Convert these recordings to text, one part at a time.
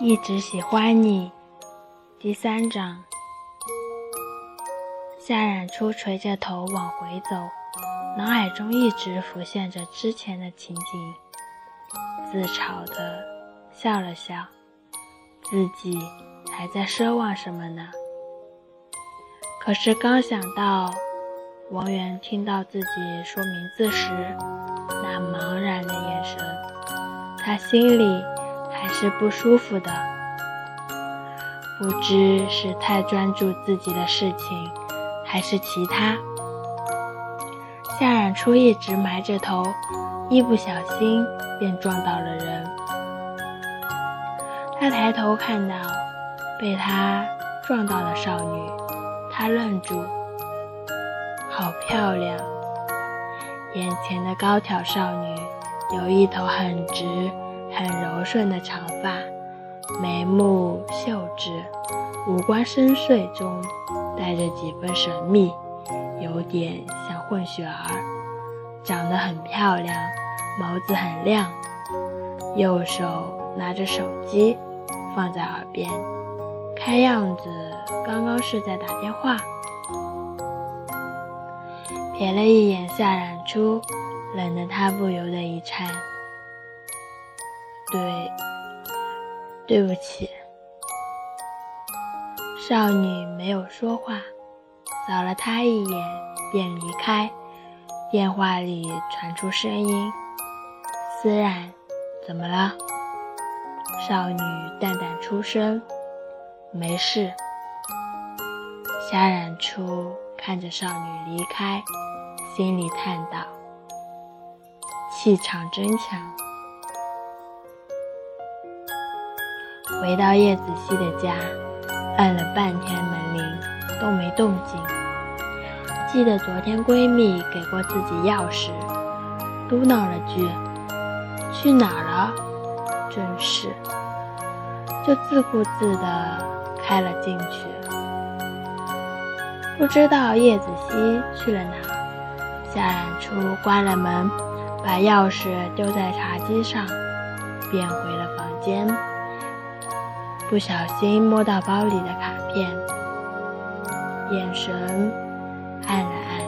一直喜欢你。第三章，夏冉初垂着头往回走，脑海中一直浮现着之前的情景，自嘲的笑了笑，自己还在奢望什么呢？可是刚想到王源听到自己说名字时那茫然的眼神，他心里。还是不舒服的，不知是太专注自己的事情，还是其他。夏冉初一直埋着头，一不小心便撞到了人。他抬头看到被他撞到的少女，他愣住。好漂亮！眼前的高挑少女有一头很直。很柔顺的长发，眉目秀致，五官深邃中带着几分神秘，有点像混血儿。长得很漂亮，眸子很亮，右手拿着手机放在耳边，看样子刚刚是在打电话。瞥了一眼夏冉初，冷得他不由得一颤。对，对不起。少女没有说话，扫了他一眼便离开。电话里传出声音：“思然，怎么了？”少女淡淡出声：“没事。”夏冉初看着少女离开，心里叹道：“气场真强。”回到叶子熙的家，按了半天门铃都没动静。记得昨天闺蜜给过自己钥匙，嘟囔了句：“去哪儿了？”真是，就自顾自地开了进去。不知道叶子熙去了哪儿。夏冉初关了门，把钥匙丢在茶几上，便回了房间。不小心摸到包里的卡片，眼神暗了暗，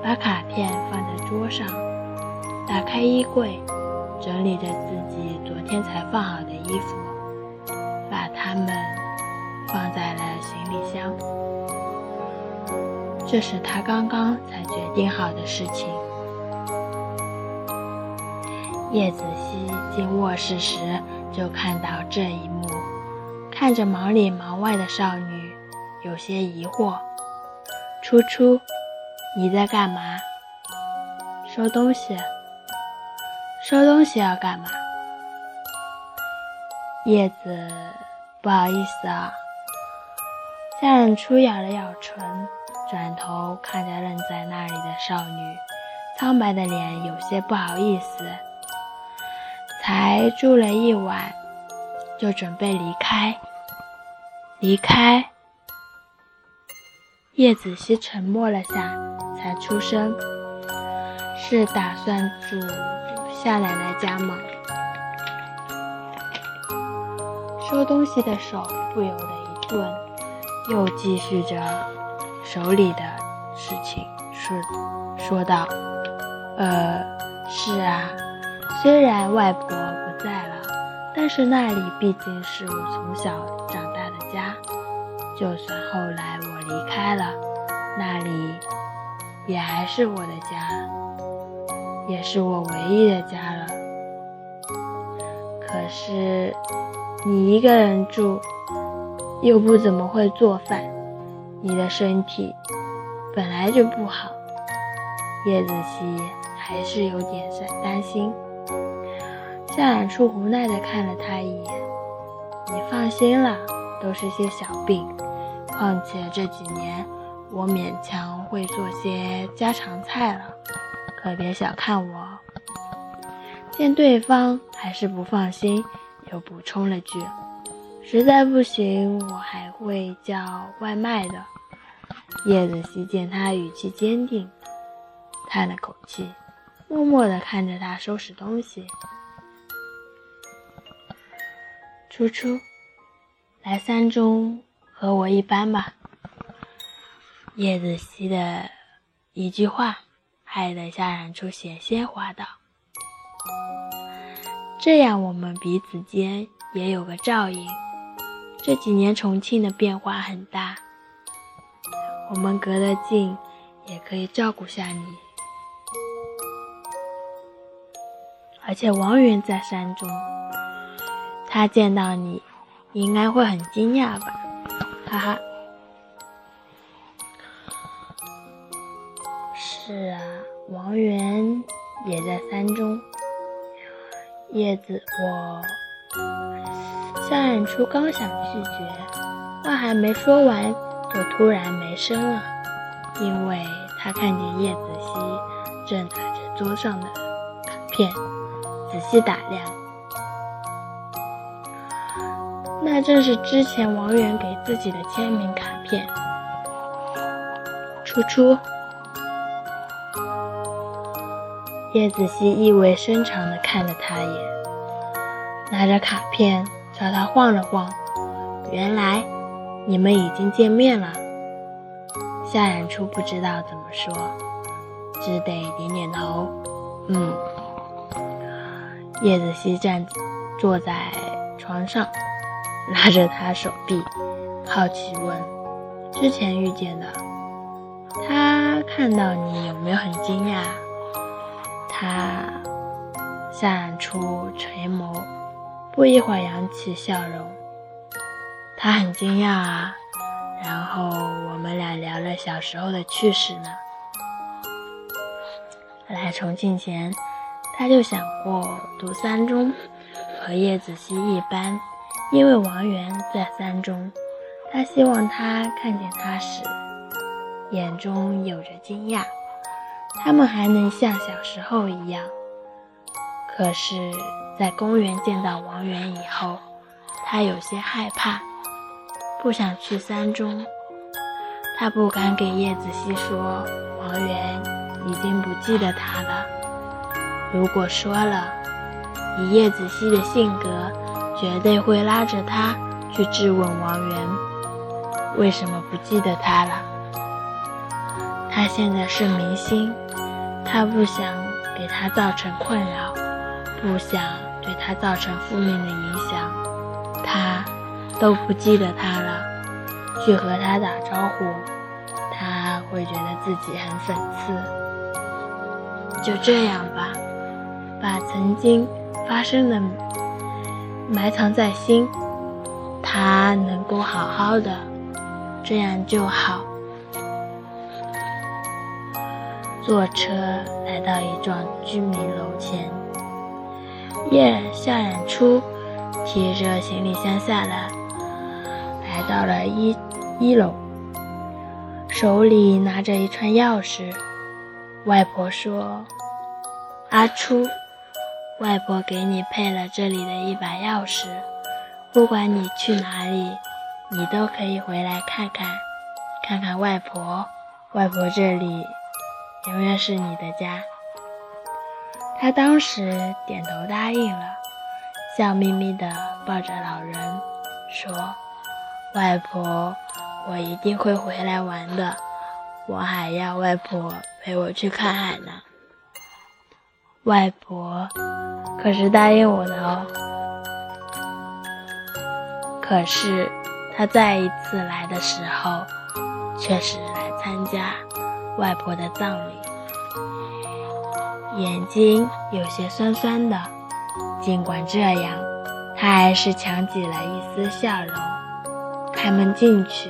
把卡片放在桌上，打开衣柜，整理着自己昨天才放好的衣服，把它们放在了行李箱。这是他刚刚才决定好的事情。叶子熙进卧室时，就看到这一幕。看着忙里忙外的少女，有些疑惑。初初，你在干嘛？收东西。收东西要干嘛？叶子，不好意思啊。夏冉初咬了咬唇，转头看着愣在那里的少女，苍白的脸有些不好意思。才住了一晚，就准备离开。离开。叶子熙沉默了下，才出声：“是打算住夏奶奶家吗？”收东西的手不由得一顿，又继续着手里的事情，说说道：“呃，是啊，虽然外婆不在了，但是那里毕竟是我从小长大的。”家，就算后来我离开了，那里也还是我的家，也是我唯一的家了。可是你一个人住，又不怎么会做饭，你的身体本来就不好。叶子熙还是有点担心。夏冉初无奈地看了他一眼：“你放心了。”都是些小病，况且这几年我勉强会做些家常菜了，可别小看我。见对方还是不放心，又补充了句：“实在不行，我还会叫外卖的。”叶子熙见他语气坚定，叹了口气，默默地看着他收拾东西。初初，来三中和我一班吧。叶子熙的一句话，害得夏冉初险些滑倒。这样我们彼此间也有个照应。这几年重庆的变化很大，我们隔得近，也可以照顾下你。而且王源在山中，他见到你，应该会很惊讶吧？哈哈。是啊，王源也在山中。叶子，我。夏冉初刚想拒绝，话还没说完，就突然没声了，因为他看见叶子熙正拿着桌上的卡片，仔细打量。那正是之前王源给自己的签名卡片。初初，叶子熙意味深长地看了他一眼，拿着卡片。朝他晃了晃，原来你们已经见面了。夏冉初不知道怎么说，只得点点头。嗯。叶子熙站坐在床上，拉着他手臂，好奇问：“之前遇见的，他看到你有没有很惊讶？”他夏冉初垂眸。不一会儿，扬起笑容。他很惊讶啊，然后我们俩聊了小时候的趣事呢。来重庆前，他就想过读三中，和叶子熙一班，因为王源在三中，他希望他看见他时，眼中有着惊讶，他们还能像小时候一样。可是。在公园见到王源以后，他有些害怕，不想去三中。他不敢给叶子熙说王源已经不记得他了。如果说了，以叶子熙的性格，绝对会拉着他去质问王源为什么不记得他了。他现在是明星，他不想给他造成困扰，不想。他造成负面的影响，他都不记得他了。去和他打招呼，他会觉得自己很讽刺。就这样吧，把曾经发生的埋藏在心，他能够好好的，这样就好。坐车来到一幢居民楼前。叶夏冉初提着行李箱下来，来到了一一楼，手里拿着一串钥匙。外婆说：“阿初，外婆给你配了这里的一把钥匙，不管你去哪里，你都可以回来看看，看看外婆。外婆这里永远是你的家。”他当时点头答应了，笑眯眯地抱着老人说：“外婆，我一定会回来玩的，我还要外婆陪我去看海呢。”外婆可是答应我的哦。可是他再一次来的时候，却是来参加外婆的葬礼。眼睛有些酸酸的，尽管这样，他还是强挤了一丝笑容。开门进去，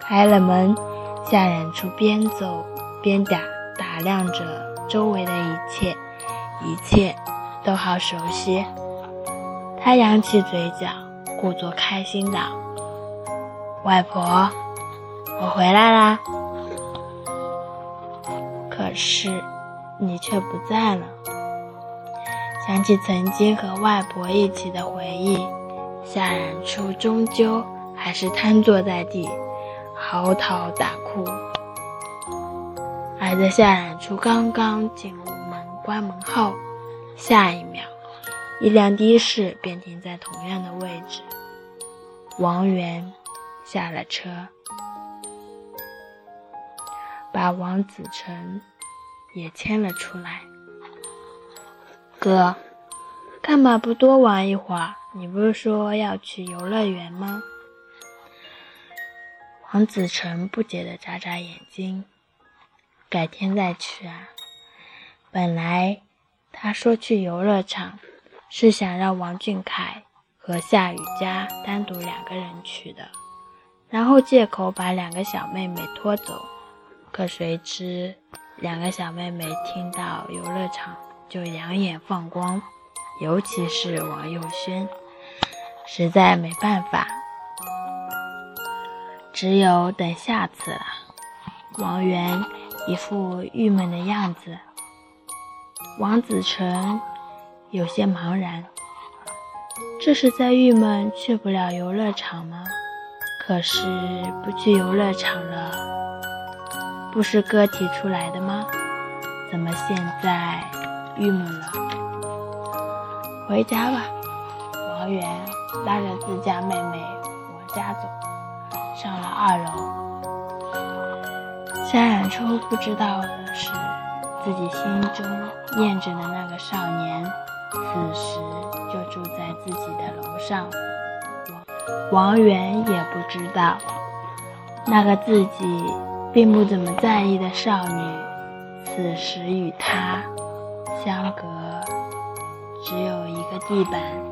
开了门，夏冉初边走边打打量着周围的一切，一切都好熟悉。他扬起嘴角，故作开心道：“外婆，我回来啦。”可是。你却不在了。想起曾经和外婆一起的回忆，夏冉初终究还是瘫坐在地，嚎啕大哭。而在夏冉初刚刚进屋门关门后，下一秒，一辆的士便停在同样的位置。王源下了车，把王子成也牵了出来。哥，干嘛不多玩一会儿？你不是说要去游乐园吗？王子成不解地眨眨眼睛，改天再去啊。本来他说去游乐场，是想让王俊凯和夏雨佳单独两个人去的，然后借口把两个小妹妹拖走。可谁知，两个小妹妹听到游乐场就两眼放光，尤其是王佑轩，实在没办法。只有等下次了。王源一副郁闷的样子，王子成有些茫然。这是在郁闷去不了游乐场吗？可是不去游乐场，不是哥提出来的吗？怎么现在郁闷了？回家吧。王源拉着自家妹妹往家走。上了二楼，夏染初不知道的是，自己心中念着的那个少年，此时就住在自己的楼上。王源也不知道，那个自己并不怎么在意的少女，此时与他相隔只有一个地板。